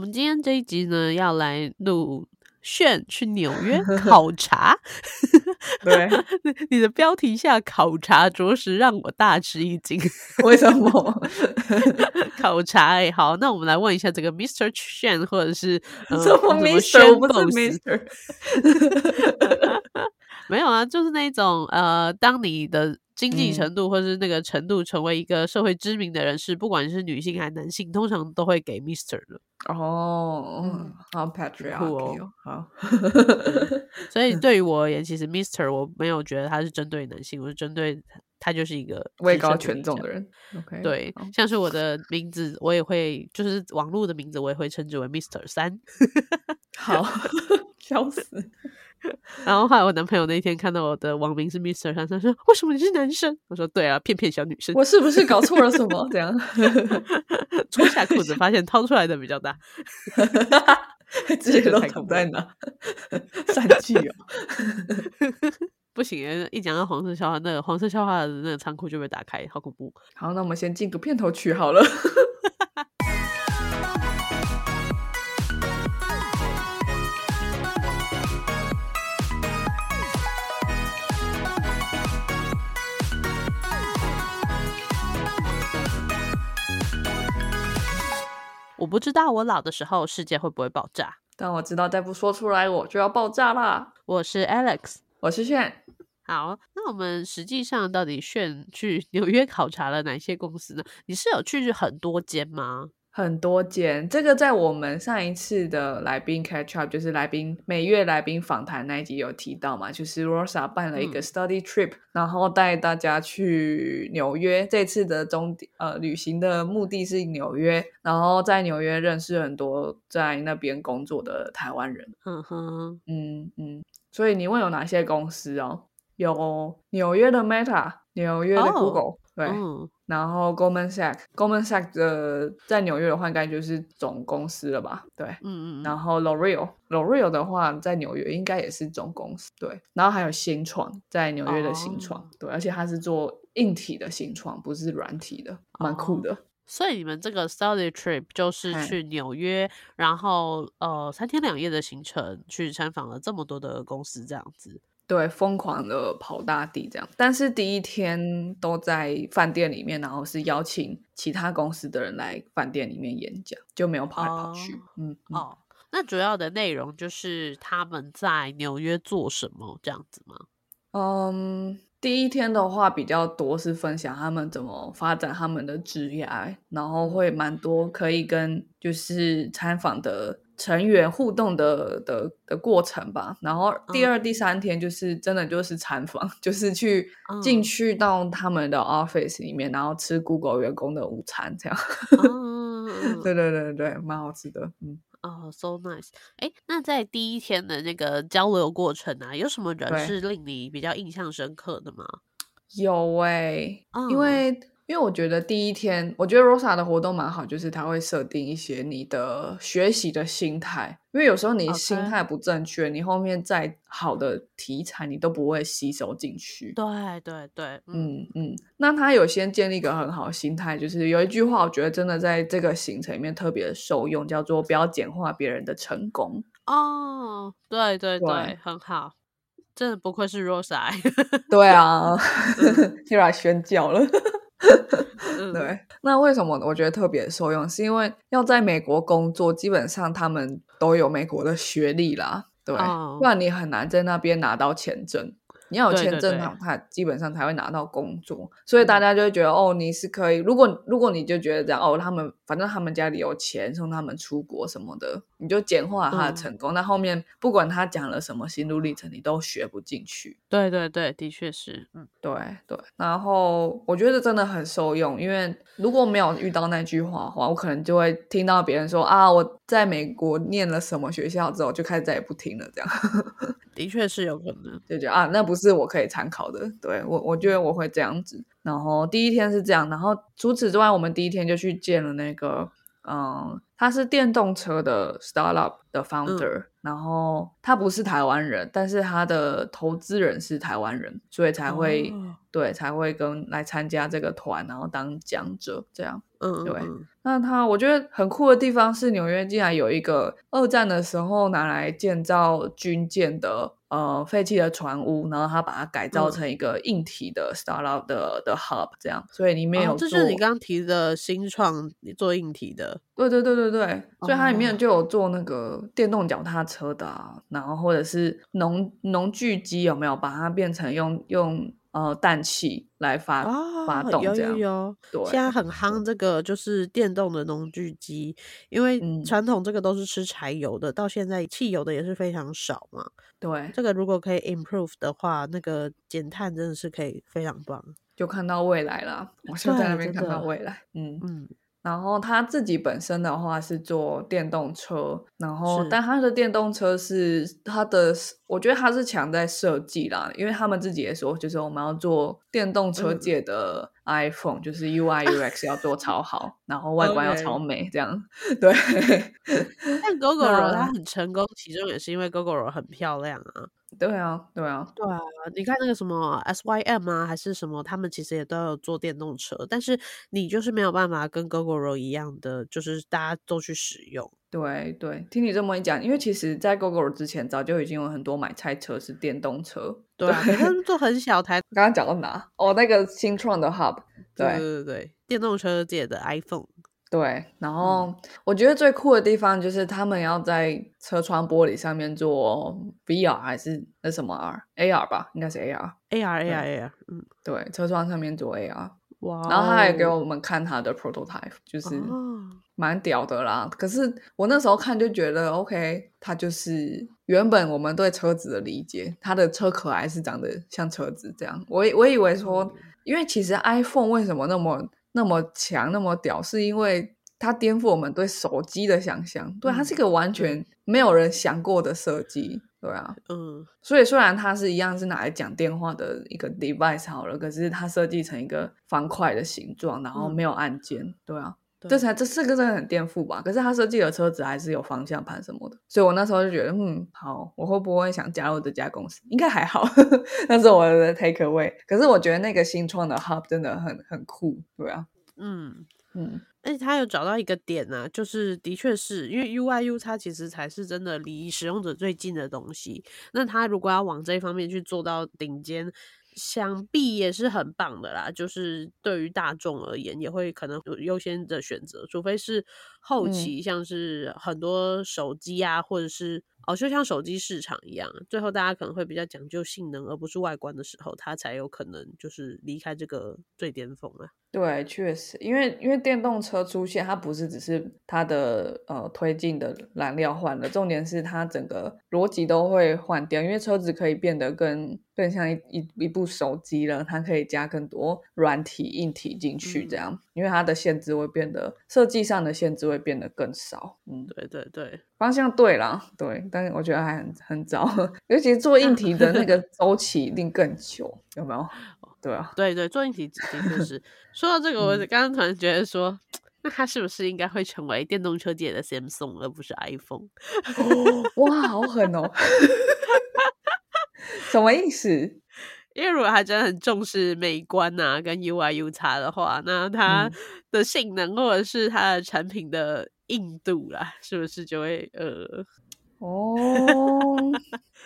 们今天这一集呢，要来录炫去纽约考察。对，你的标题下考察着实让我大吃一惊。为什么？考察哎，好，那我们来问一下这个 Mr. 炫，或者是什么 Mr. 不是 Mr. 没有啊，就是那种呃，当你的经济程度或是那个程度成为一个社会知名的人士，不管是女性还是男性，通常都会给 Mister 的。哦，好 patriarchy 哦，好。所以 对于我而言，其实 Mister 我没有觉得他是针对男性，我是针对他就是一个位高权重的人。OK，对，像是我的名字，我也会就是网络的名字，我也会称之为 Mr. 三。好，笑死。然后后来我男朋友那天看到我的网名是 Mister 三，他说：“为什么你是男生？”我说：“对啊，骗骗小女生。”我是不是搞错了什么？这样脱下裤子，发现掏出来的比较大，直接都藏在哪？三 G 哦，不行！一讲到黄色笑话，那个黄色笑话的那个仓库就被打开，好恐怖。好，那我们先进个片头曲好了。我不知道我老的时候世界会不会爆炸，但我知道再不说出来我就要爆炸啦。我是 Alex，我是炫。好，那我们实际上到底炫去纽约考察了哪些公司呢？你是有去很多间吗？很多间，这个在我们上一次的来宾 catch up，就是来宾每月来宾访谈那一集有提到嘛，就是 Rosa 办了一个 study trip，然后带大家去纽约。这次的终点呃旅行的目的是纽约，然后在纽约认识很多在那边工作的台湾人。嗯哼，嗯嗯，所以你问有哪些公司哦？有纽约的 Meta，纽约的 Google，对。然后 Goldman Sachs，Goldman Sachs 的在纽约的话，应该就是总公司了吧？对，嗯嗯。然后 L'Oreal，L'Oreal 的话，在纽约应该也是总公司。对。然后还有新创，在纽约的新创，对，而且它是做硬体的新创，不是软体的，蛮酷的。所以你们这个 study trip 就是去纽约，然后呃三天两夜的行程，去参访了这么多的公司，这样子。对，疯狂的跑大地这样，但是第一天都在饭店里面，然后是邀请其他公司的人来饭店里面演讲，就没有跑来跑去。嗯，哦，那主要的内容就是他们在纽约做什么这样子吗？嗯，第一天的话比较多是分享他们怎么发展他们的职业，然后会蛮多可以跟就是参访的。成员互动的的的过程吧，然后第二、第三天就是真的就是参访，就是去进去到他们的 office 里面，然后吃 Google 员工的午餐，这样。对对对对，蛮好吃的。嗯，哦，so nice。哎，那在第一天的那个交流过程啊，有什么人是令你比较印象深刻的吗？有哎，因为。因为我觉得第一天，我觉得 Rosa 的活动蛮好，就是他会设定一些你的学习的心态。因为有时候你心态不正确，你后面再好的题材你都不会吸收进去。对对对，嗯嗯。那他有先建立一个很好的心态，就是有一句话，我觉得真的在这个行程里面特别受用，叫做不要简化别人的成功。哦，对对对，很好，真的不愧是 Rosa。对啊，又来宣教了。对，那为什么我觉得特别受用？是因为要在美国工作，基本上他们都有美国的学历啦，对，不然你很难在那边拿到签证。你要有签证，他他基本上才会拿到工作，所以大家就会觉得哦，你是可以。如果如果你就觉得这样哦，他们反正他们家里有钱，送他们出国什么的，你就简化他的成功。那后面不管他讲了什么心路历程，你都学不进去。对对对，的确是，嗯，对对。然后我觉得真的很受用，因为如果没有遇到那句话的话，我可能就会听到别人说啊，我在美国念了什么学校之后，就开始再也不听了，这样。的确是有可能，就觉得啊，那不是我可以参考的。对我，我觉得我会这样子。然后第一天是这样，然后除此之外，我们第一天就去见了那个嗯，他是电动车的 startup 的 founder，、然后他不是台湾人，但是他的投资人是台湾人，所以才会、哦。对才会跟来参加这个团，然后当讲者这样。嗯，对嗯。那他我觉得很酷的地方是，纽约竟然有一个二战的时候拿来建造军舰的呃废弃的船屋，然后他把它改造嗯。成一个硬体的 startup 的的 hub 这样，所以里面有哦，这、就是你刚刚提的新创做硬体的，对对对对对，所以它里面哦。就有做那个电动脚踏车的啊，然后或者是农农具机有没有把它变成用用呃氮气来发、发哦，发动这样？有有，对，现在很夯这个就是电动的农具机，因为嗯传统这个都是吃柴油的，到现在汽油的也是非常少嘛。对，这个如果可以 improve 的话，那个减碳真的是可以非常棒。就看到未来啦，我就在那边看到未来，嗯。嗯，然后他自己本身的话是做电动车，然后但他的电动车是他的，我觉得他是强在设计啦，因为他们自己也说，就是我们要做电动车嗯界的 iPhone，、就是 UI UX 要做超好，然后外观要超美，这样 对。但 GoGoRo 它很成功，其中也是因为 GoGoRo 很漂亮啊。对啊，对啊，对啊，你看那个什么 SYM 啊，还是什么，他们其实也都有做电动车，但是你就是没有办法跟 GoGoRo 一样的，就是大家都去使用。对对，听你这么一讲，因为其实，在 GoGo 之前，早就已经有很多买菜车是电动车。对他们做很小台，刚刚讲到哪？哦，那个新创的 Hub，对对对对对，电动车界的 iPhone。对，然后我觉得最酷的地方就是他们要在车窗玻璃上面做 VR 还是那什么 R？AR 吧，应该是 AR。AR AR AR，嗯，对，车窗上面做 AR，哇哦，然后他还给我们看他的 prototype，就是哦，蛮屌的啦。可是我那时候看就觉得，OK，他就是原本我们对车子的理解，他的车壳还是长得像车子这样。我以我以为说，因为其实 iPhone 为什么那么那么强、那么屌，是因为它颠覆我们对手机的想象。对，它是一个完全没有人想过的设计。对啊，嗯，所以虽然它是一样是拿来讲电话的一个 device 好了，可是它设计成一个方块的形状，然后嗯没有按键。对啊。对这才这这个真的很颠覆吧？可是他设计的车子还是有方向盘什么的，所以我那时候就觉得，嗯，好，我会不会想加入这家公司？应该还好，那是我的 take away。可是我觉得那个新创的 hub 真的很很酷，对啊，嗯。嗯，而且他有找到一个点呢、就是的确是因为 UIU 它其实才是真的离使用者最近的东西。那他如果要往这一方面去做到顶尖，想必也是很棒的啦。就是对于大众而言，也会可能有优先的选择，除非是后嗯期像是很多手机啊，或者是哦，就像手机市场一样，最后大家可能会比较讲究性能而不是外观的时候，它才有可能就是离开这个最巅峰啊。对，确实，因为因为电动车出现，它不是只是它的呃推进的燃料换了，重点是它整个逻辑都会换掉，因为车子可以变得更更像一一一部手机了，它可以加更多软体硬体进去，这嗯样，因为它的限制会变得设计上的限制会变得更少，嗯，对对对，方向对啦，对，但是我觉得还很很早，尤其是做硬体的那个 周期一定更久，有没有？对啊，对对，做硬体的确 是。说到这个，我嗯刚刚突然觉得说，那它是不是应该会成为电动车界的 Samsung，而不是 iPhone？哇，好狠哦！什么意思？因为如果它真的很重视美观呐、跟 UI U 差的话，那它嗯的性能或者是它的产品的硬度啦，是不是就会呃？哦，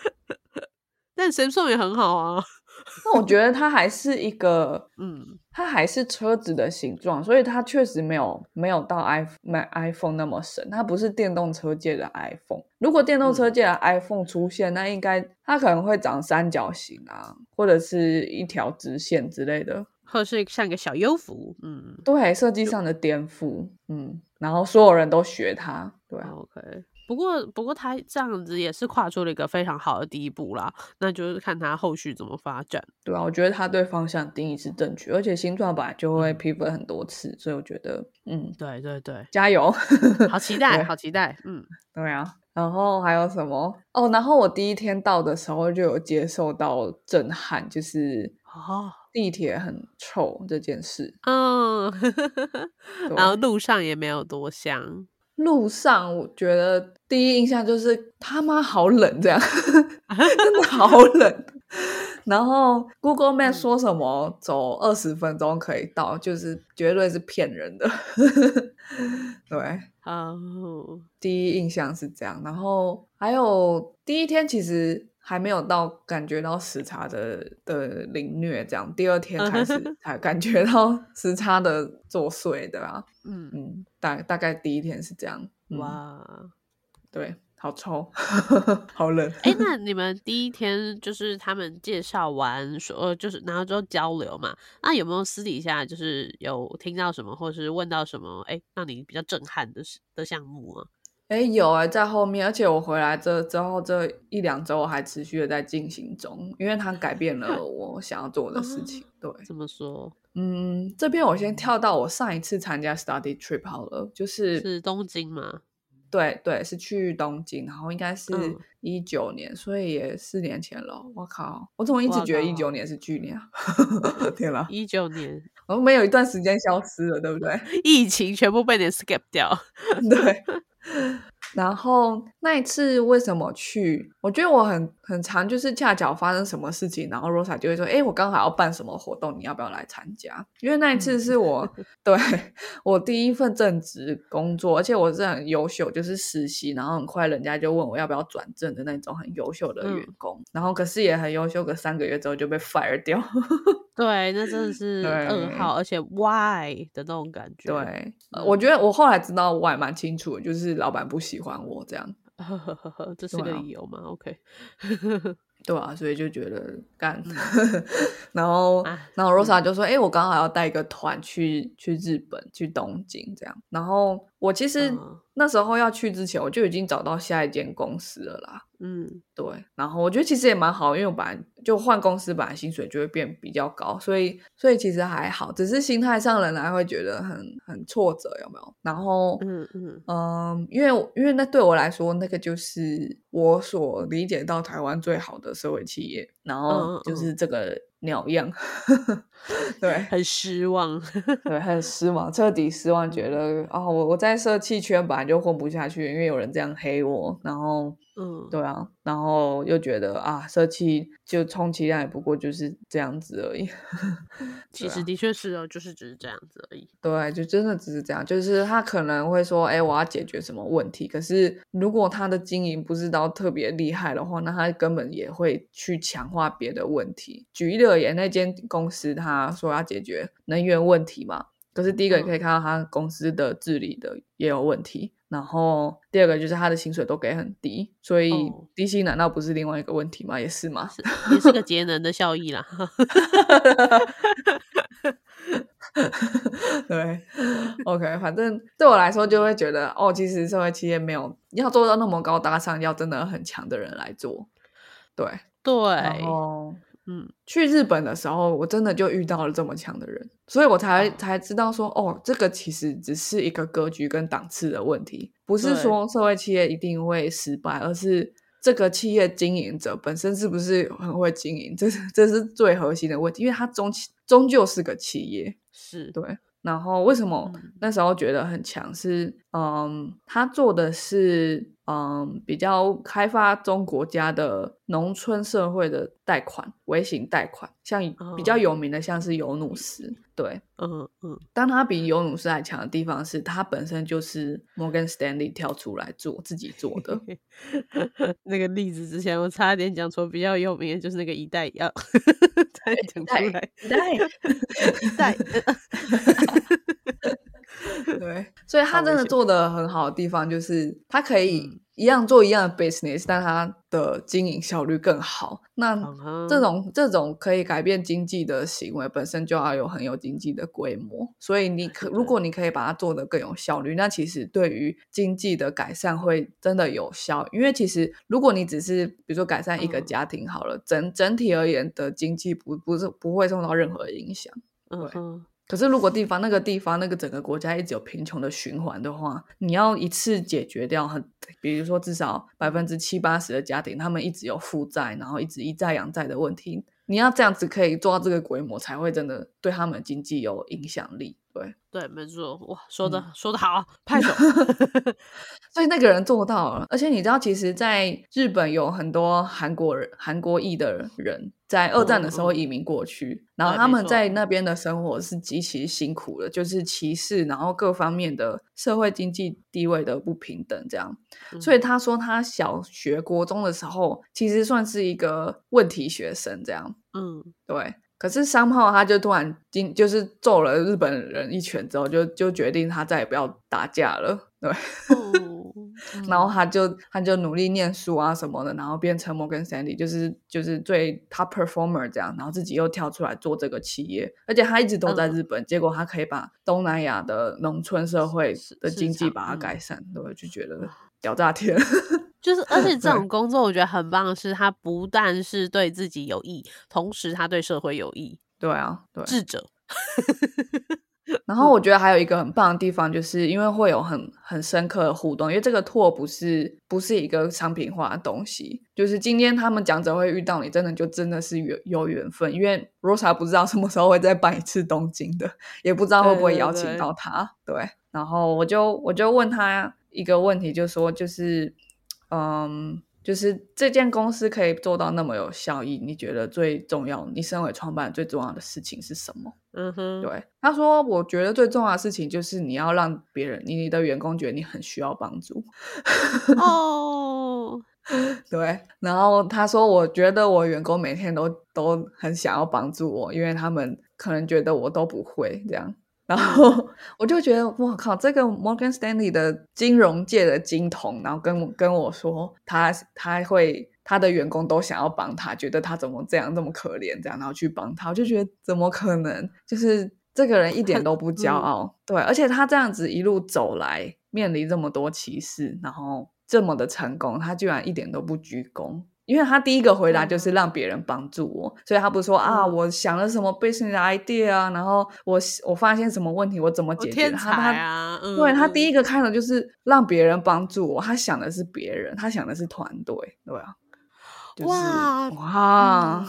但 Samsung 也很好啊，那我觉得它还是一个，嗯，它还是车子的形状，所以它确实没有没有到 iPhone 买 iPhone 那么神，它不是电动车界的 iPhone。如果电动车界的 iPhone 出现，那应该它可能会长三角形啊，或者是一条直线之类的。或者是像个小优服，嗯对，设计上的颠覆，嗯，然后所有人都学他，对啊，，OK。不过，不过他这样子也是跨出了一个非常好的第一步啦，那就是看他后续怎么发展。对啊，我觉得他对方向定义是正确，而且新创本来就会 pivot 很多次，所以我觉得，嗯，对对对，加油！好期 待，好期待，嗯，对啊，然后还有什么？哦，然后我第一天到的时候就有接受到震撼，就是哦，地铁很臭这件事。嗯，对然后路上也没有多香，路上我觉得第一印象就是他妈好冷，这样 真的好冷。然后 Google Map 嗯说什么走二十分钟可以到，就是绝对是骗人的。对，哦，第一印象是这样。然后还有第一天其实还没有到感觉到时差的的凌虐，这样第二天开始才感觉到 时差的作祟的啊。嗯，嗯，大大概第一天是这样。嗯、，哇，对，好臭，好冷。哎，那你们第一天就是他们介绍完说，呃，就是然后之后交流嘛，那有没有私底下就是有听到什么，或是问到什么，哎，让你比较震撼的事的项目啊？哎，有哎、在后面，而且我回来这之后这一两周，我还持续的在进行中，因为它改变了 我想要做的事情。对，怎么说？嗯，这边我先跳到我上一次参加 study trip 好了，就是是东京吗？对对，是去东京，然后应该是嗯一九年，所以也四年前了。我靠，我怎么一直觉得一靠九年是去年啊？天哪，一九年我们有一段时间消失了，对不对？疫情全部被你 skip 掉，对。然后那一次为什么去？我觉得我很很常就是恰巧发生什么事情，然后 Rosa 就会说：“哎，我刚好要办什么活动，你要不要来参加？”因为那一次是我、对 我第一份正职工作，而且我是很优秀，就是实习，然后很快人家就问我要不要转正的那种很优秀的嗯员工，然后可是也很优秀，个三个月之后就被 fire 掉。对，那真的是对噩耗，而且 why 的那种感觉。对，我觉得我后来知道我还蛮清楚的，就是老板不喜欢我这样。呵呵呵呵，这是个对啊理由吗？OK，对啊，所以就觉得干，然后啊然后 Rosa 就说：“哎、我刚好要带一个团去去日本，去东京这样。”然后我其实嗯那时候要去之前，我就已经找到下一间公司了啦。嗯对，然后我觉得其实也蛮好，因为我本来就换公司，本来薪水就会变比较高，所以所以其实还好，只是心态上仍然会觉得很很挫折，有没有？然后嗯嗯嗯，因为因为那对我来说，那个就是我所理解到台湾最好的社会企业，然后就是这个鸟样，对很失望。对，很失望，彻底失望，觉得哦，我我在社企圈本来就混不下去，因为有人这样黑我，然后嗯，对啊，然后又觉得啊，社气就充其量也不过就是这样子而已。啊其实的确是哦，就是只是这样子而已。对，就真的只是这样，就是他可能会说，哎，我要解决什么问题，可是如果他的经营不是到特别厉害的话，那他根本也会去强化别的问题。举例而言，那间公司他说要解决能源问题嘛，可是第一个你可以看到他公司的治理的也有问题，然后第二个就是他的薪水都给很低，所以哦低薪难道不是另外一个问题吗？也是吗？是也是个节能的效益啦。对，OK，反正对我来说就会觉得，哦，其实社会企业没有要做到那么高大上，要真的很强的人来做。对，然对，后嗯去日本的时候，我真的就遇到了这么强的人，所以我才、才知道说，哦，这个其实只是一个格局跟档次的问题，不是说社会企业一定会失败，而是这个企业经营者本身是不是很会经营，这是这是最核心的问题，因为它终其终究是个企业。是，对，然后为什么嗯那时候觉得很强？是嗯，他做的是嗯比较开发中国家的农村社会的贷款，微型贷款，像比较哦有名的像是尤努斯，对。嗯嗯，但它比尤努斯还强的地方是，它本身就是 Morgan Stanley 跳出来做自己做的，那个例子之前我差点讲错，比较有名的就是那个一代一样，差点讲出来，对，一代，对，所以他真的做的很好的地方就是，他可以嗯一样做一样的 business，但他的经营效率更好。那这种这种可以改变经济的行为，本身就要有很有经济的规模。所以你可如果你可以把它做得更有效率，那其实对于经济的改善会真的有效。因为其实如果你只是比如说改善一个嗯家庭好了，整整体而言的经济不不是不会受到任何影响。嗯哼，可是，如果地方那个地方那个整个国家一直有贫穷的循环的话，你要一次解决掉很，比如说至少百分之七八十的家庭，他们一直有负债，然后一直一债养债的问题，你要这样子可以做到这个规模，才会真的对他们经济有影响力。对对，没错，哇，说的、嗯说的好，拍手。所以那个人做到了，而且你知道，其实，在日本有很多韩国人、韩国裔的人，在二战的时候移民过去，然后他们在那边的生活是极其辛苦的，就是歧视，然后各方面的社会经济地位的不平等，这样。所以他说，他小学、国中的时候，其实算是一个问题学生，这样。嗯，对，可是商炮他就突然今就是揍了日本人一拳之后，就就决定他再也不要打架了。对，哦，然后他就他就努力念书啊什么的，然后变成摩根 Stanley 就是就是最 top performer 这样，然后自己又跳出来做这个企业，而且他一直都在嗯日本，结果他可以把东南亚的农村社会的经济把它嗯改善，对，就觉得屌炸天。就是，而且 这对种工作我觉得很棒的是，他不但是对自己有益，同时他对社会有益。对啊，对。智者，然后我觉得还有一个很棒的地方，就是因为会有很很深刻的互动，因为这个 tour 不是不是一个商品化的东西，就是今天他们讲者会遇到你，真的就真的是有有缘分，因为 Rosa 不知道什么时候会再办一次东京的，也不知道会不会邀请对到他，对。然后我就我就问他一个问题，就说就是嗯。就是这间公司可以做到那么有效益，你觉得最重要？你身为创办最重要的事情是什么？嗯哼，对，他说，我觉得最重要的事情就是你要让别人，你的员工觉得你很需要帮助。哦，对，然后他说，我觉得我员工每天都都很想要帮助我，因为他们可能觉得我都不会这样。然后我就觉得，我靠，这个 Morgan Stanley 的金融界的金童，然后跟我跟我说，他他会他的员工都想要帮他，觉得他怎么这样这么可怜，这样，然后去帮他，我就觉得怎么可能？就是这个人一点都不骄 嗯傲，对，而且他这样子一路走来，面临这么多歧视，然后这么的成功，他居然一点都不鞠躬。因为他第一个回答就是让别人帮助我，所以他不是说啊，嗯我想了什么 business idea 啊，然后我我发现什么问题，我怎么解决？他他啊！嗯对他第一一个开头就是让别人帮助我，他想的是别人，他想的是团队，对啊，就是哇哇，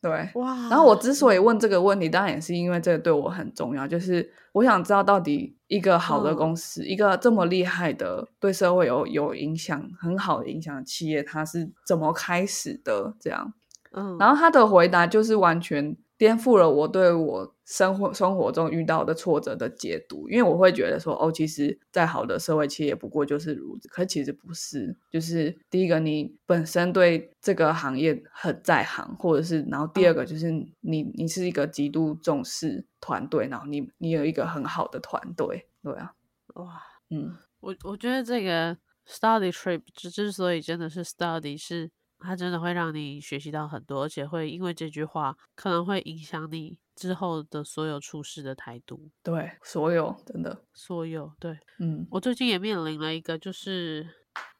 对。哇，然后我之所以问这个问题，当然也是因为这个对我很重要，就是我想知道到底一个好的嗯公司，一个这么厉害的对社会有有影响、很好的影响的企业，它是怎么开始的？这样，嗯，然后他的回答就是完全颠覆了我对我生活生活中遇到的挫折的解读，因为我会觉得说，哦，其实再好的社会企业不过就是如此，可其实不是。就是第一个，你本身对这个行业很在行，或者是，然后第二个就是你你是一个极度重视团队，然后你你有一个很好的团队，对啊，哇，嗯，我我觉得这个 study trip 之之所以真的是 study，是它真的会让你学习到很多，而且会因为这句话可能会影响你之后的所有处事的态度。对，所有真的，所有对。嗯。我最近也面临了一个，就是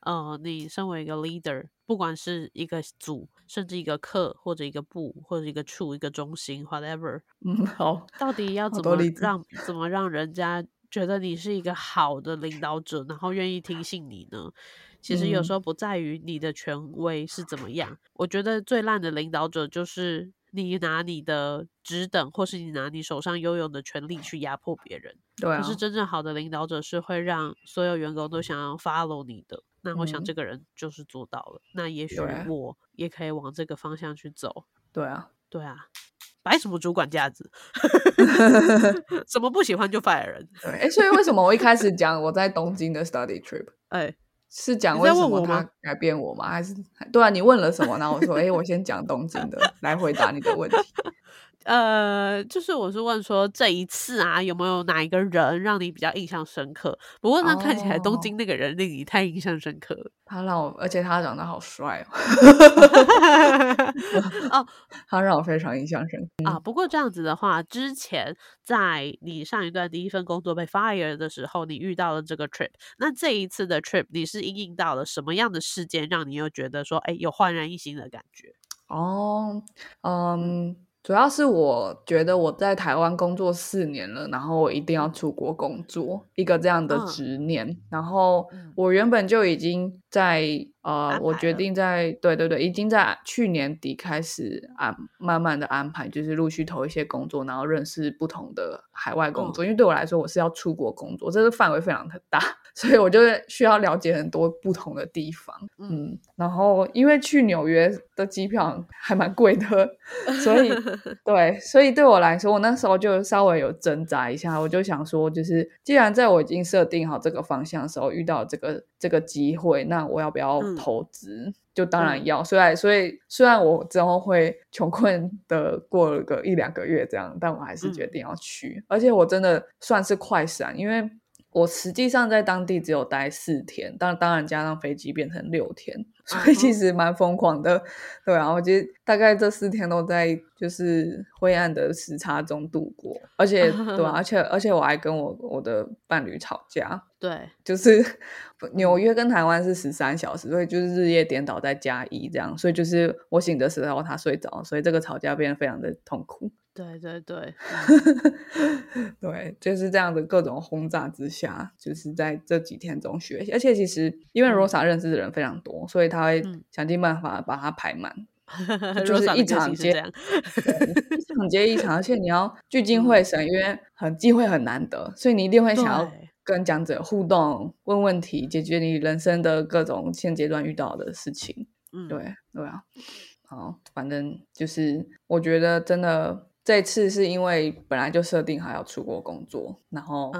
呃，你身为一个 leader，不管是一个组，甚至一个课，或者一个部，或者一个处，一个中心，whatever，嗯，好，到底要怎么让怎么让人家觉得你是一个好的领导者，然后愿意听信你呢？其实有时嗯。候不在于你的权威是怎么样，我觉得最烂的领导者就是你拿你的职等，或是你拿你手上拥有的权利去压迫别人。对啊可，是真正好的领导者是会让所有员工都想要 follow 你的。那我想嗯这个人就是做到了。那也许我也可以往这个方向去走。对啊，对啊，摆什么主管架子？什么不喜欢就 fire 人？对，哎，所以为什么我一开始讲我在东京的 study trip？哎，是讲为什么他改变我吗？还是 对啊？你问了什么？然后我说，哎，我先讲东京的来回答你的问题。呃，就是我是问说这一次啊，有没有哪一个人让你比较印象深刻？不过呢，看起来东哦京那个人令你太印象深刻了。他让我，而且他长得好帅哦，哦他让我非常印象深刻。啊，不过这样子的话，之前在你上一段第一份工作被 fire 的时候，你遇到了这个 trip，那这一次的 trip 你是因应到了什么样的事件，让你又觉得说，哎，有焕然一新的感觉？哦，嗯，主要是我觉得我在台湾工作四年了，然后我一定要出国工作，一个这样的嗯。执念。然后嗯。我原本就已经在呃，我决定在对对对，已经在去年底开始安慢慢的安排，就是陆续投一些工作，然后认识不同的海外工作。因为对我来说，我是要出国工作，这个范围非常的大，所以我就需要了解很多不同的地方。嗯，然后因为去纽约的机票还蛮贵的，所以 对，所以对我来说，我那时候就稍微有挣扎一下，我就想说，就是既然在我已经设定好这个方向的时候，遇到这个这个机会，那我要不要？投资就当然要，虽然所以虽然我之后会穷困的过了个一两个月这样，但我还是决定要去，而且我真的算是快闪，因为我实际上在当地只有待四天，当当然加上飞机变成六天，所以其实蛮疯狂的，对啊，我觉得大概这四天都在就是灰暗的时差中度过，而且对，而 且而且我还跟我我的伴侣吵架。对，就是 纽约跟台湾是十三小时，所以就是日夜颠倒再加一这样，所以就是我醒的时候他睡着，所以这个吵架变得非常的痛苦。对对对，对，就是这样的各种轰炸之下，就是在这几天中学习，而且其实因为 Rosa 认识的人非常多，所以他会想尽办法把它排满，就是一场接一场接一场，而且你要聚精会神，因为很机会很难得，所以你一定会想要。跟讲者互动，问问题，解决你人生的各种现阶段遇到的事情。嗯，对对啊，好，反正就是我觉得真的这次是因为本来就设定好要出国工作，然后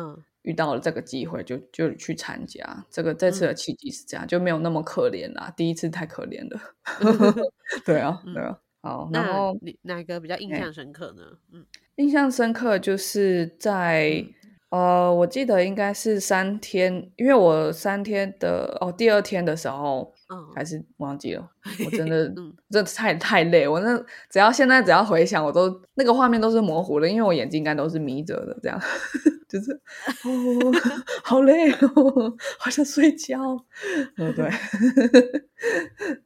遇到了这个机会，就就去参加。这个这次的契机是这样，就没有那么可怜啦。第一次太可怜了。对啊，对啊。好，然后你哪个比较印象深刻呢？嗯，印象深刻就是在。呃，我记得应该是三天，因为我三天的哦，第二天的时候，嗯，还是忘记了，我真的，真的太太累，我那只要现在只要回想，我都那个画面都是模糊的，因为我眼睛应该都是眯着的，这样，就是 哦，好累哦，好想睡觉，嗯对？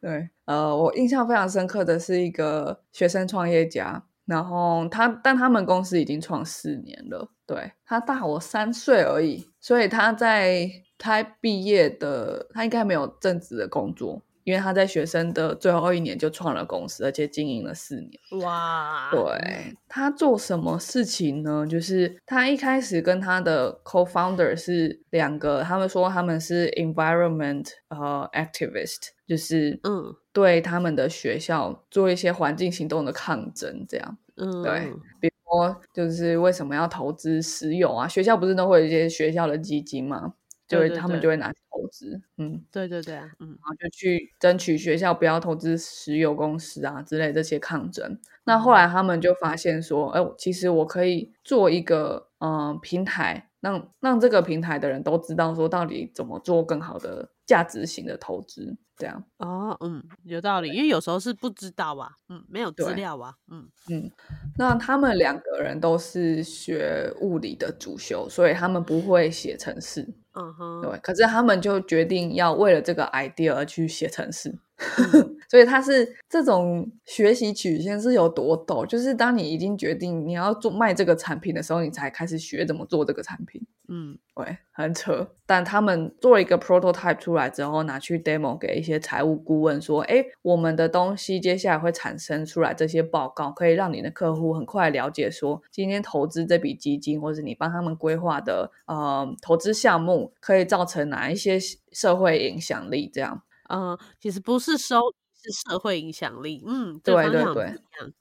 对，呃，我印象非常深刻的是一个学生创业家。然后他，但他们公司已经创四年了。对他大我三岁而已，所以他在他毕业的，他应该没有正职的工作，因为他在学生的最后一年就创了公司，而且经营了四年。哇！对他做什么事情呢？就是他一开始跟他的 co-founder 是两个，他们说他们是 environment 呃 activist，就是嗯。对他们的学校做一些环境行动的抗争，这样，嗯，对，说就是为什么要投资石油啊？学校不是都会有一些学校的基金吗？就会他们就会拿去投资，嗯，对对对啊，嗯，然后就去争取学校不要投资石油公司啊之类这些抗争。那后来他们就发现说，哎，其实我可以做一个嗯平台，让让这个平台的人都知道说到底怎么做更好的价值型的投资。这样哦，嗯，有道理，因为有时候是不知道啊，嗯，没有资料啊，嗯嗯。那他们两个人都是学物理的主修，所以他们不会写程式，嗯哼，对。可是他们就决定要为了这个 idea 而去写程式。所以他是这种学习曲线是有多陡？就是当你已经决定你要做卖这个产品的时候，你才开始学怎么做这个产品。嗯，对，很扯。但他们做了一个 prototype 出来之后，拿去 demo 给一些财务顾问说：“哎，我们的东西接下来会产生出来这些报告，可以让你的客户很快了解说，今天投资这笔基金，或者你帮他们规划的呃投资项目，可以造成哪一些社会影响力？这样。”嗯，其实不是收，是社会影响力。嗯，对对对，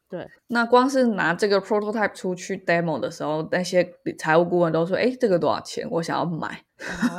对。那光是拿这个 prototype 出去 demo 的时候，那些财务顾问都说：“哎，这个多少钱？我想要买。”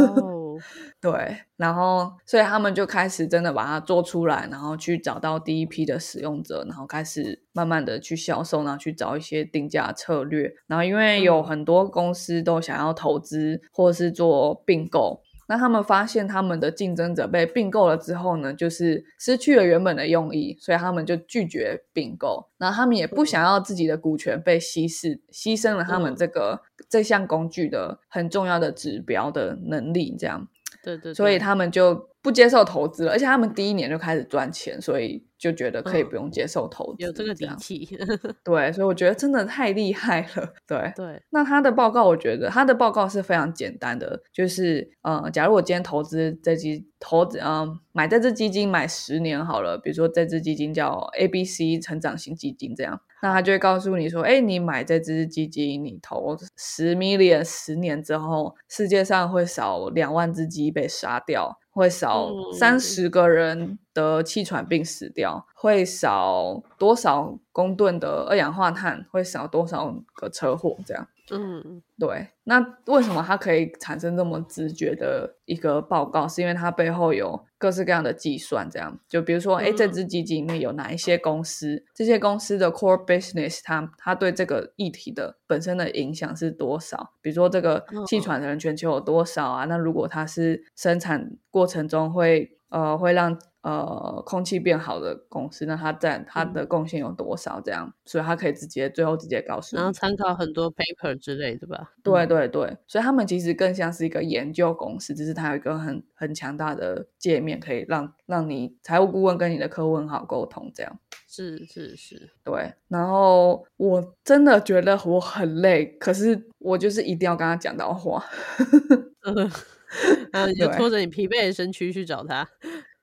哦，对。然后，所以他们就开始真的把它做出来，然后去找到第一批的使用者，然后开始慢慢的去销售，然后去找一些定价策略。然后，因为有很多公司都想要投资或者是做并购。那他们发现他们的竞争者被并购了之后呢，就是失去了原本的用意，所以他们就拒绝并购。那他们也不想要自己的股权被稀释，牺牲了他们这个这项工具的很重要的指标的能力，这样。对对，所以他们就不接受投资了，而且他们第一年就开始赚钱，所以就觉得可以不用接受投资，有这个底气。对，所以我觉得真的太厉害了。对对，那他的报告，我觉得他的报告是非常简单的，就是呃，假如我今天投资这基投资，嗯，买这只基金买十年好了，比如说这只基金叫 A B C 成长型基金这样，那他就会告诉你说，哎，你买这只基金，你投十 million 十年之后，世界上会少两万只鸡被杀掉。会少三十个人得气喘病死掉，会少多少公吨的二氧化碳，会少多少个车祸，这样。嗯，对。那为什么它可以产生这么直觉的一个报告？是因为它背后有各式各样的计算。这样，就比如说，哎，这支基金里面有哪一些公司？这些公司的 core business，它它对这个议题的本身的影响是多少？比如说，这个气喘的人全球有多少啊？那如果它是生产过程中会呃会让呃，空气变好的公司，那它占它的贡献有多少？这样，所以它可以直接最后直接告诉你，然后参考很多 paper 之类的吧。对对对，所以他们其实更像是一个研究公司，只是它有一个很很强大的界面，可以让让你财务顾问跟你的客户很好沟通。这样是是是，对。然后我真的觉得我很累，可是我就是一定要跟他讲到话，然后你就拖着你疲惫的身躯去找他。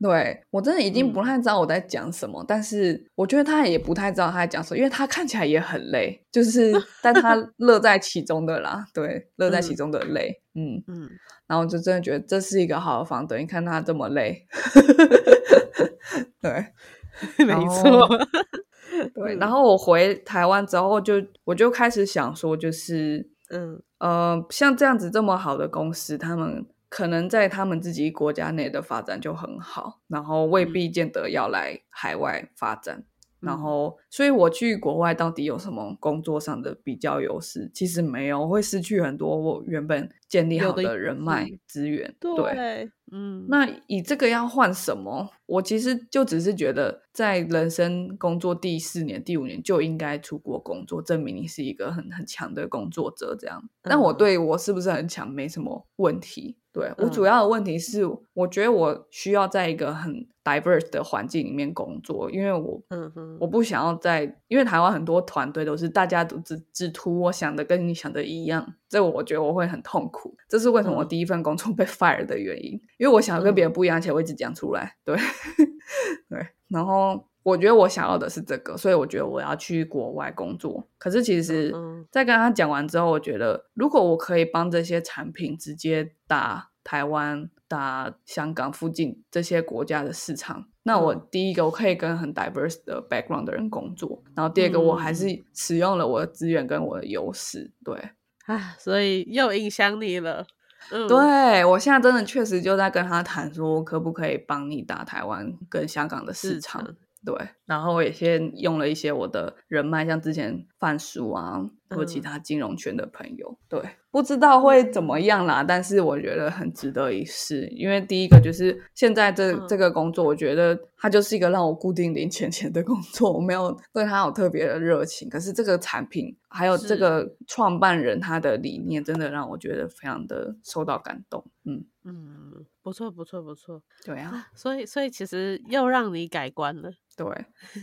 对我真的已经不太知道我在讲什么，但是我觉得他也不太知道他在讲什么，因为他看起来也很累，就是 但他乐在其中的啦，对，乐在其中的累，嗯嗯，然后就真的觉得这是一个好的房东，你看他这么累，对，没错，对，然后我回台湾之后，就我就开始想说，就是嗯。呃，像这样子这么好的公司，他们。可能在他们自己国家内的发展就很好，然后未必见得要来海外发展。然后，所以我去国外到底有什么工作上的比较优势？其实没有，会失去很多我原本建立好的人脉资源。对，嗯。那以这个要换什么？我其实就只是觉得，在人生工作第四年、第五年就应该出国工作，证明你是一个很很强的工作者。这样，但我对我是不是很强没什么问题。对我主要的问题是，我觉得我需要在一个很 diverse 的环境里面工作，因为我，嗯哼，我不想要在，因为台湾很多团队都是大家都只只图我想的跟你想的一样，这我觉得我会很痛苦。这是为什么我第一份工作被 fire 的原因，因为我想要跟别人不一样，而且我一直讲出来，对，对，然后。我觉得我想要的是这个，所以我觉得我要去国外工作。可是其实，在跟他讲完之后，我觉得如果我可以帮这些产品直接打台湾、打香港附近这些国家的市场，那我第一个我可以跟很 diverse 的 background 的人工作，然后第二个我还是使用了我的资源跟我的优势。对，啊，所以又影响你了。对我现在真的确实就在跟他谈，说可不可以帮你打台湾跟香港的市场。对，然后我也先用了一些我的人脉，像之前范叔啊，或其他金融圈的朋友。对，不知道会怎么样啦，但是我觉得很值得一试。因为第一个就是现在这这个工作，我觉得它就是一个让我固定零钱钱的工作，我没有对它有特别的热情。可是这个产品还有这个创办人他的理念，真的让我觉得非常的受到感动。嗯嗯，不错不错不错。对啊，所以所以其实又让你改观了。对，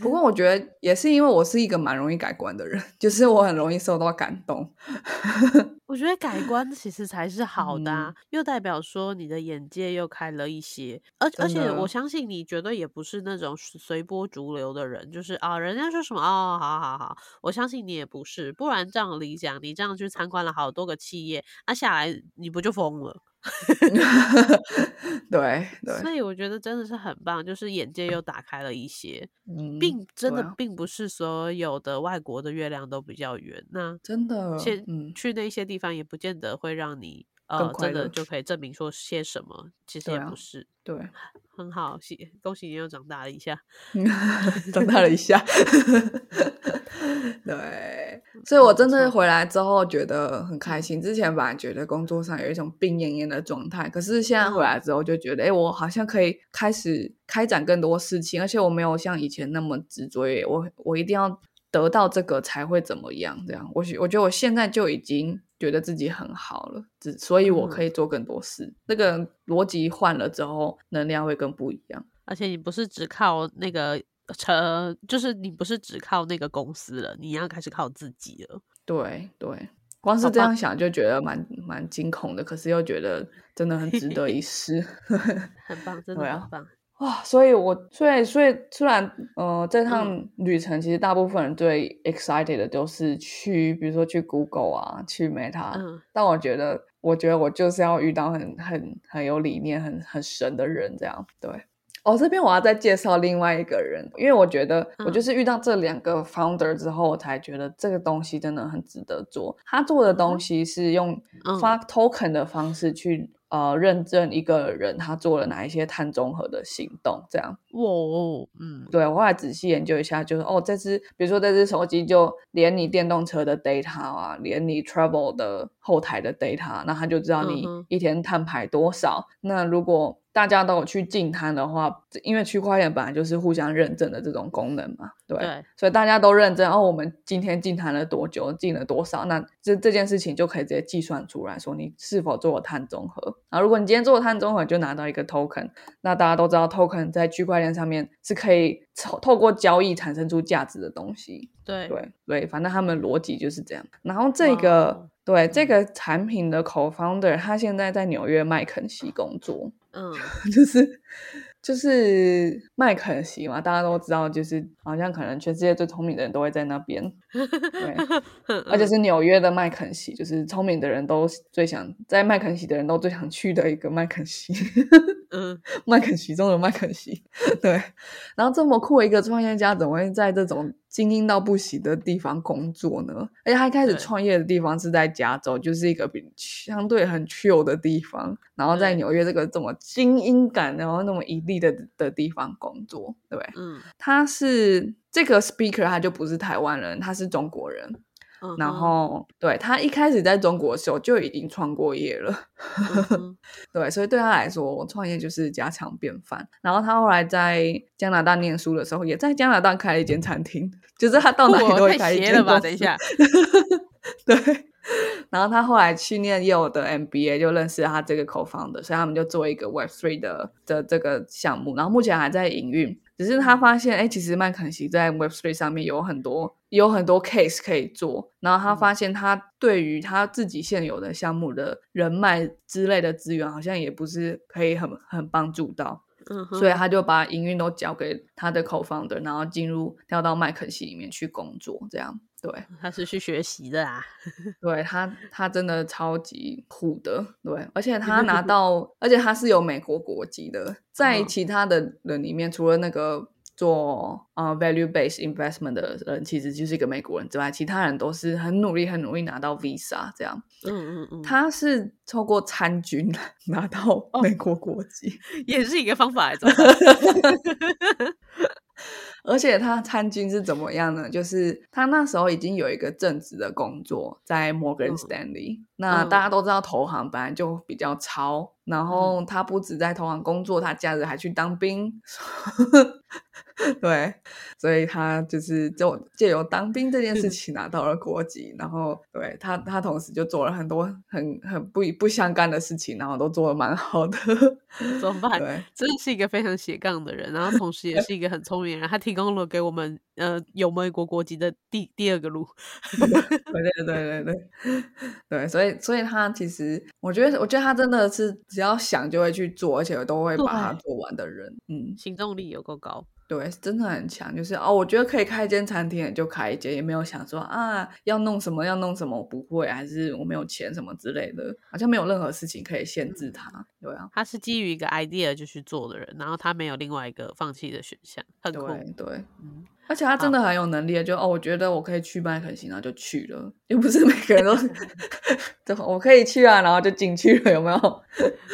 不过我觉得也是因为我是一个蛮容易改观的人，就是我很容易受到感动。我觉得改观其实才是好的，又代表说你的眼界又开了一些。而而且我相信你绝对也不是那种随波逐流的人，就是啊，人家说什么哦，好好好，我相信你也不是，不然这样理想，你这样去参观了好多个企业，那下来你不就疯了？对 对，所以。我觉得真的是很棒，就是眼界又打开了一些，并真的并不是所有的外国的月亮都比较圆，那真的，去去那些地方也不见得会让你呃真的就可以证明说些什么，其实也不是，对。很好，喜恭喜你又长大了一下，长大了一下。对，所以我真的回来之后觉得很开心。之前本来觉得工作上有一种病恹恹的状态，可是现在回来之后就觉得，哎，我好像可以开始开展更多事情，而且我没有像以前那么执着于我，我一定要得到这个才会怎么样。这样，我我觉得我现在就已经觉得自己很好了，只所以我可嗯以做更多事。那个逻辑换了之后，能量会更不一样。而且你不是只靠那个车，就是你不是只靠那个公司了，你要开始靠自己了。对对，光是这样想就觉得蛮蛮惊恐的，可是又觉得真的很值得一试。很棒，真 的很棒。哇，所以我所以所以虽然呃这嗯。趟旅程其实大部分人最 excited 的都是去，比如说去 Google 啊，去 Meta，、嗯。但我觉得我觉得我就是要遇到很很很有理念、很很神的人，这样对。哦，这边我要再介绍另外一个人，因为我觉得我嗯。就是遇到这两个 founder 之后，我才觉得这个东西真的很值得做。他做的东西是用嗯。发 token 的方式去呃认证一个人他做了哪一些碳中和的行动，这样。哇哦，嗯对我后来仔细研究一下，就是哦，这只比如说这只手机就连你电动车的 data 啊，连你 travel 的后台的 data，那他就知道你一天碳排多少。那如果大家都有去进摊的话，因为区块链本来就是互相认证的这种功能嘛，对，对所以大家都认证哦，我们今天净滩了多久，进了多少，那这这件事情就可以直接计算出来，说你是否做了碳中和。然后如果你今天做了碳中和，就拿到一个 token，那大家都知道 token 在区块链上面是可以透透过交易产生出价值的东西。对对对，反正他们逻辑就是这样。然后这哇个哦对这个产品的 co-founder，他现在在纽约麦肯锡工作，嗯。就是就是麦肯锡嘛，大家都知道，就是好像可能全世界最聪明的人都会在那边，对，而且嗯是纽约的麦肯锡，就是聪明的人都最想在麦肯锡的人都最想去的一个麦肯锡。嗯 麦肯锡中的麦肯锡，对。然后这么酷的一个创业家，怎么会在这种精英到不行的地方工作呢？而且他一开始对创业的地方是在加州，就是一个比相对很 chill 的地方。然后在对纽约这个这么精英感，然后那么一地的的地方工作，对不对？嗯他是这个 speaker，他就不是台湾人，他是中国人。然后对他一开始在中国的时候就已经创过业了。对，所以对他来说，创业就是家常便饭。然后他后来在加拿大念书的时候，也在加拿大开了一间餐厅，就是他到哪里都会开一间了吧？间等一下，对。然后他后来去念耶鲁的 MBA，就认识了他这个 co-founder，所以他们就做一个 Web Three 的的这个项目，然后目前还在营运。只是他发现，哎，其实麦肯锡在 Web Three 上面有很多有很多 case 可以做，然后他发现他对于他自己现有的项目的人脉之类的资源，好像也不是可以很很帮助到。所以他就把营运都交给他的 co-founder，然后进入调到麦肯锡里面去工作，这样对他是去学习的啦。对，他他真的超级酷的，对，而且他拿 到，而且他是有美国国籍的，在嗯其他的人里面，除了那个做呃 value based investment 的人，其实就是一个美国人之外，其他人都是很努力很努力拿到 visa 这样。嗯嗯嗯，他是透过参军 拿到哦美国国籍。也是一个方法来着？而且他参军是怎么样呢？就是他那时候已经有一个正职的工作在 Morgan Stanley、那嗯大家都知道投行本来就比较超，然后他不止在投行工作，他假日还去当兵。对，所以他就是就借由当兵这件事情拿到了国籍，然后对他他同时就做了很多很很不不相干的事情，然后都做的蛮好的。怎么办？对，真的是一个非常斜杠的人，然后同时也是一个很聪明的人，他提供了给我们呃有美国国籍的第第二个路。对对对对对对，所以所以他其实，我觉得我觉得他真的是只要想就会去做，而且都会把它做完的人。嗯，行动力有够高。对，真的很强。就是哦，我觉得可以开一间餐厅，就开一间，也没有想说啊要弄什么要弄什么，我不会，还是我没有钱什么之类的，好像没有任何事情可以限制他。对啊，他是基于一个 idea 就去做的人，然后他没有另外一个放弃的选项，很酷。对对。嗯，而且他真的很有能力，就哦，我觉得我可以去麦肯锡，然后就去了，又不是每个人都，对，我可以去啊，然后就进去了，有没有？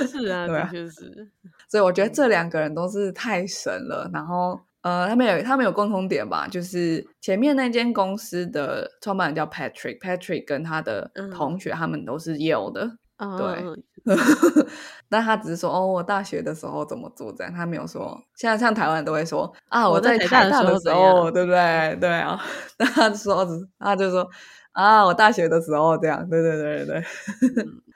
是啊，对啊的确是。所以我觉得这两个人都是太神了。然后呃，他们有他们有共同点吧，就是前面那间公司的创办人叫 Patrick，Patrick 跟他的嗯同学，他们都是 Yale 的。嗯，对嗯 但他只是说哦，我大学的时候怎么做这样，他没有说。现在像台湾都会说啊，我在台大的时候，对不对？对啊，那他说，他就说啊，我大学的时候这样，对对对对对，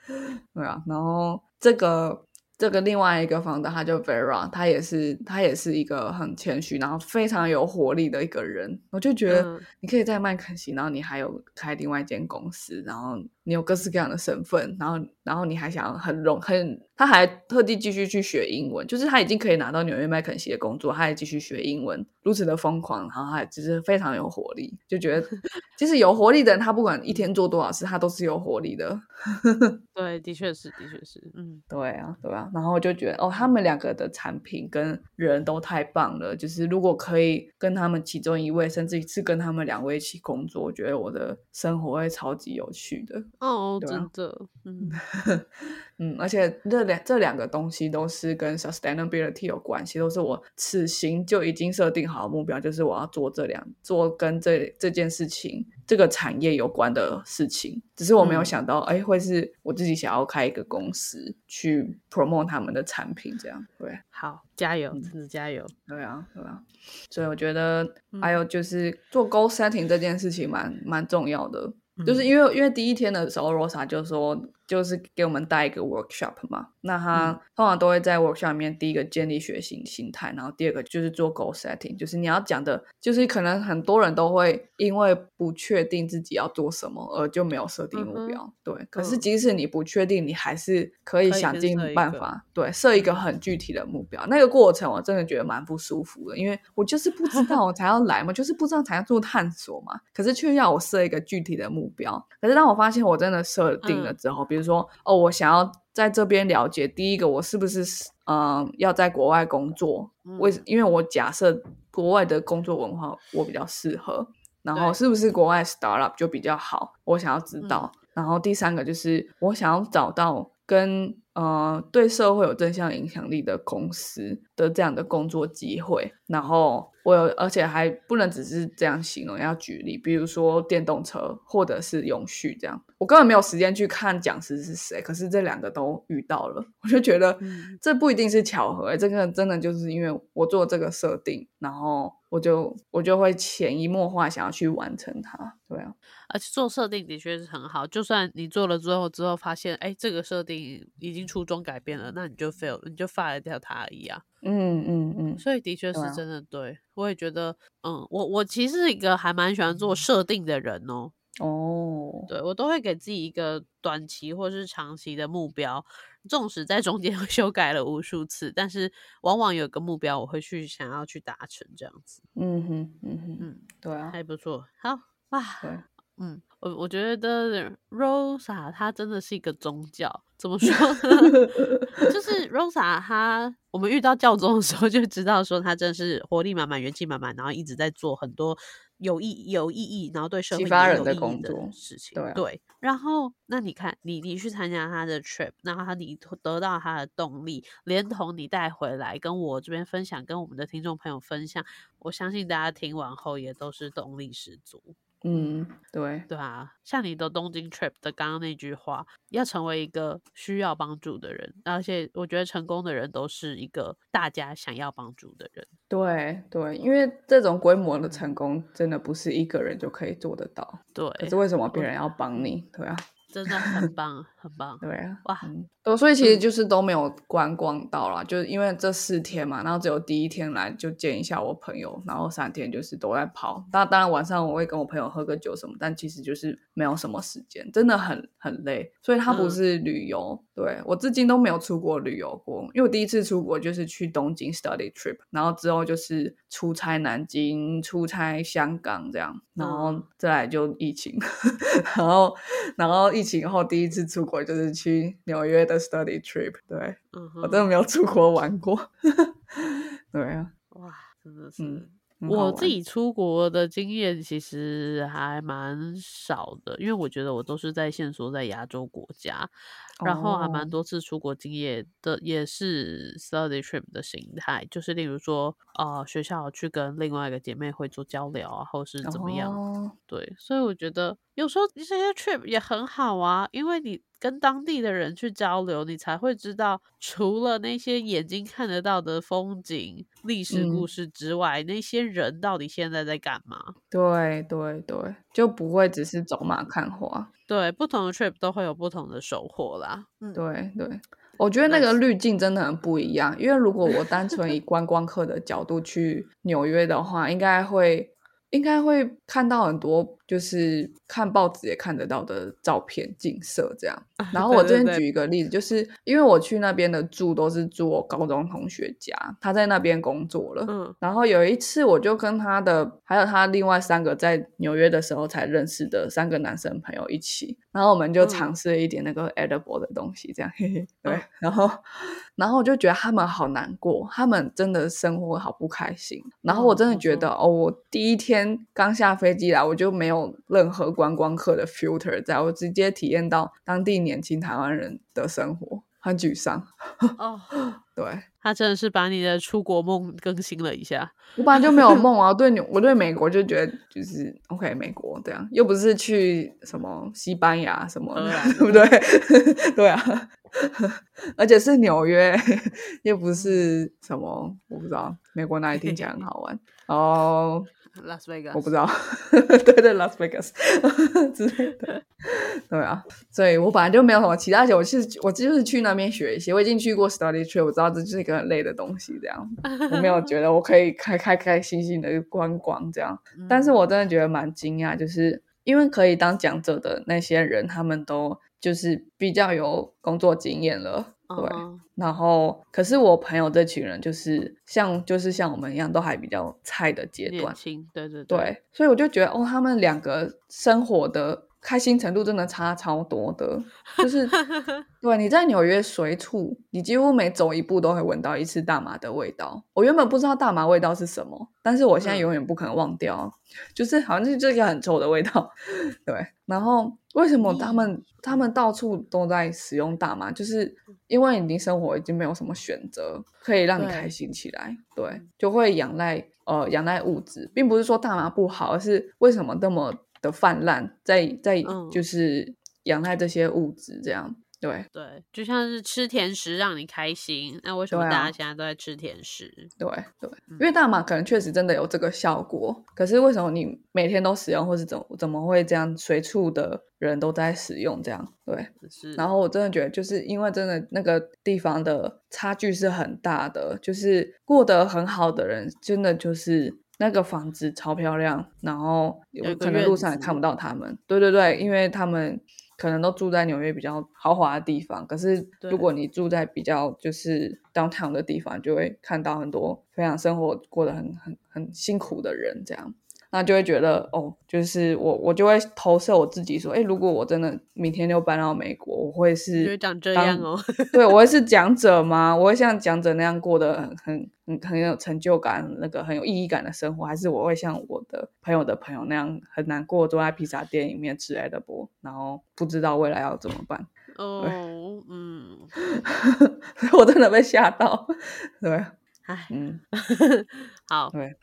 对啊。然后这个。这个另外一个房的，他就 Vera，他也是他也是一个很谦虚，然后非常有活力的一个人。我就觉得你可以在麦肯锡，然后你还有开另外一间公司，然后你有各式各样的身份，然后然后你还想很容很，他还特地继续去学英文，就是他已经可以拿到纽约麦肯锡的工作，他还继续学英文，如此的疯狂，然后还只是非常有活力，就觉得 其实有活力的人，他不管一天做多少事，他都是有活力的。对，的确是，的确是，嗯，对啊，对啊。然后我就觉得，哦，他们两个的产品跟人都太棒了。就是如果可以跟他们其中一位，甚至是跟他们两位一起工作，我觉得我的生活会超级有趣的。哦，真的，嗯 嗯，而且这两这两个东西都是跟 sustainability 有关系，都是我此行就已经设定好的目标，就是我要做这两做跟这这件事情。这个产业有关的事情，只是我没有想到，哎，会是我自己想要开一个公司去 promote 他们的产品，这样对。好，加油，真的加油。对啊，对啊。所以我觉得还有就是做 goal setting 这件事情蛮蛮重要的，就是因为因为第一天的时候，Rosa 就说。就是给我们带一个 workshop 嘛，那他通常都会在 workshop 里面第一个建立学习心态，然后第二个就是做 goal setting，就是你要讲的，就是可能很多人都会因为不确定自己要做什么而就没有设定目标，对。可是即使你不确定，你还是可以想尽办法，对，设一个很具体的目标。那个过程我真的觉得蛮不舒服的，因为我就是不知道我才要来嘛，就是不知道才要做探索嘛，可是却要我设一个具体的目标。可是当我发现我真的设定了之后，比如说，哦，我想要在这边了解，第一个，我是不是嗯要在国外工作？为，因为我假设国外的工作文化我比较适合，然后是不是国外 startup 就比较好？我想要知道。然后第三个就是我想要找到跟呃对社会有正向影响力的公司的这样的工作机会，然后。我有，而且还不能只是这样形容，要举例，比如说电动车或者是永续这样。我根本没有时间去看讲师是谁，可是这两个都遇到了，我就觉得这不一定是巧合，这个真的就是因为我做这个设定，然后我就我就会潜移默化想要去完成它。对啊，而且做设定的确是很好，就算你做了之后之后发现，哎，这个设定已经初衷改变了，那你就 fail，你就 fire 掉它而已啊。嗯嗯嗯，所以的确是真的对，我也觉得，嗯，我我其实是一个还蛮喜欢做设定的人哦。哦，对我都会给自己一个短期或是长期的目标，纵使在中间 修改了无数次，但是往往有个目标，我会去想要去达成这样子。嗯哼，嗯哼，嗯，对啊，还不错。好哇，对，嗯，我我觉得 Rosa 她真的是一个宗教。怎么说？就是 Rosa 她我们遇到教宗的时候就知道说她真的是活力满满、元气满满，然后一直在做很多有意有意义，然后对社会有意义的事情。对，然后那你看，你你去参加他的 trip，然后他你得到他的动力，连同你带回来跟我这边分享，跟我们的听众朋友分享，我相信大家听完后也都是动力十足。嗯，对对啊，像你的东京 trip 的刚刚那句话，要成为一个需要帮助的人，而且我觉得成功的人都是一个大家想要帮助的人。对对，因为这种规模的成功，真的不是一个人就可以做得到。对，可是为什么别人要帮你？对啊。真的很棒，很棒。对啊，哇，哦，所以其实就是都没有观光到啦，就是因为这四天嘛，然后只有第一天来就见一下我朋友，然后三天就是都在跑。那当然晚上我会跟我朋友喝个酒什么，但其实就是没有什么时间，真的很很累。所以它不是旅游，对我至今都没有出国旅游过，因为我第一次出国就是去东京 study trip，然后之后就是出差南京、出差香港这样，然后再来就疫情，然 后然后。疫情后第一次出国就是去纽约的 study trip，对我真的没有出国玩过，对啊，哇，真的是。我自己出国的经验其实还蛮少的，因为我觉得我都是在线索在亚洲国家，然后还蛮多次出国经验的，也是 study trip 的形态，就是例如说，呃，学校去跟另外一个姐妹会做交流啊，或是怎么样，对，所以我觉得有时候这些 trip 也很好啊，因为你跟当地的人去交流，你才会知道，除了那些眼睛看得到的风景、历史故事之外，那些人到底现在在干嘛？对对对，就不会只是走马看花。对，不同的 trip 都会有不同的收获啦。嗯，对对，我觉得那个滤镜真的很不一样。因为如果我单纯以观光客的角度去纽约的话，应该会。应该会看到很多，就是看报纸也看得到的照片、景色这样。然后我这边举一个例子，就是因为我去那边的住都是住我高中同学家，他在那边工作了。嗯。然后有一次，我就跟他的还有他另外三个在纽约的时候才认识的三个男生朋友一起，然后我们就尝试了一点那个 edible 的东西，这样。嘿嘿。对。然后，然后我就觉得他们好难过，他们真的生活好不开心。然后我真的觉得，哦，我第一天。刚下飞机来，我就没有任何观光客的 filter，在我直接体验到当地年轻台湾人的生活，很沮丧。哦，对，他真的是把你的出国梦更新了一下。我本来就没有梦啊，对，我对美国就觉得就是 OK，美国这样，又不是去什么西班牙什么，对不对？对啊，而且是纽约，又不是什么，我不知道美国哪里听起来很好玩哦。Las Vegas，我不知道，对对，Las Vegas 之类的，对啊，所以我本来就没有什么其他，我是我就是去那边学一些，我已经去过 study trip，我知道这就是一个很累的东西，这样。我没有觉得我可以开开开心心的观光这样，但是我真的觉得蛮惊讶，就是因为可以当讲者的那些人，他们都就是比较有工作经验了。对，然后可是我朋友这群人就是像就是像我们一样，都还比较菜的阶段，对对对，所以我就觉得哦，他们两个生活的开心程度真的差超多的，就是对你在纽约随处，你几乎每走一步都会闻到一次大麻的味道。我原本不知道大麻味道是什么，但是我现在永远不可能忘掉，就是好像是这个很臭的味道，对，然后。为什么他们他们到处都在使用大麻？就是因为你生活已经没有什么选择可以让你开心起来，对，就会仰赖呃仰赖物质，并不是说大麻不好，而是为什么那么的泛滥，在在就是仰赖这些物质这样。对对，就像是吃甜食让你开心，那为什么大家现在都在吃甜食？对对，因为大麻可能确实真的有这个效果，可是为什么你每天都使用，或是怎怎么会这样随处的人都在使用这样？对，是。然后我真的觉得，就是因为真的那个地方的差距是很大的，就是过得很好的人，真的就是那个房子超漂亮，然后可能路上也看不到他们。对对对，因为他们。可能都住在纽约比较豪华的地方，可是如果你住在比较就是 downtown 的地方，就会看到很多非常生活过得很很很辛苦的人，这样。那就会觉得哦，就是我我就会投射我自己说，哎，如果我真的明天就搬到美国，我会是长这样哦。对，我会是讲者吗？我会像讲者那样过得很很很很有成就感，那个很有意义感的生活，还是我会像我的朋友的朋友那样很难过，坐在披萨店里面吃艾德波，然后不知道未来要怎么办？哦，嗯，我真的被吓到。对，哎，嗯，好，对。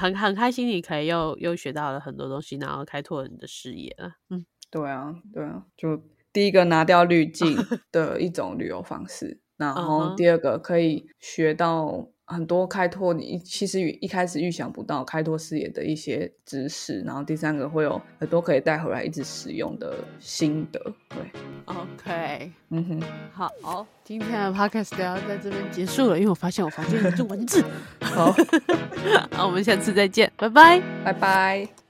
很很开心，你可以又又学到了很多东西，然后开拓你的视野了。嗯，对啊，对啊，就第一个拿掉滤 镜的一种旅游方式，然后第二个可以学到。很多开拓你其实一开始预想不到开拓视野的一些知识，然后第三个会有很多可以带回来一直使用的心得。对，OK，嗯哼，好，今天的 Podcast 要在这边结束了，因为我发现我房间有只蚊子。好，好，我们下次再见，拜拜，拜拜。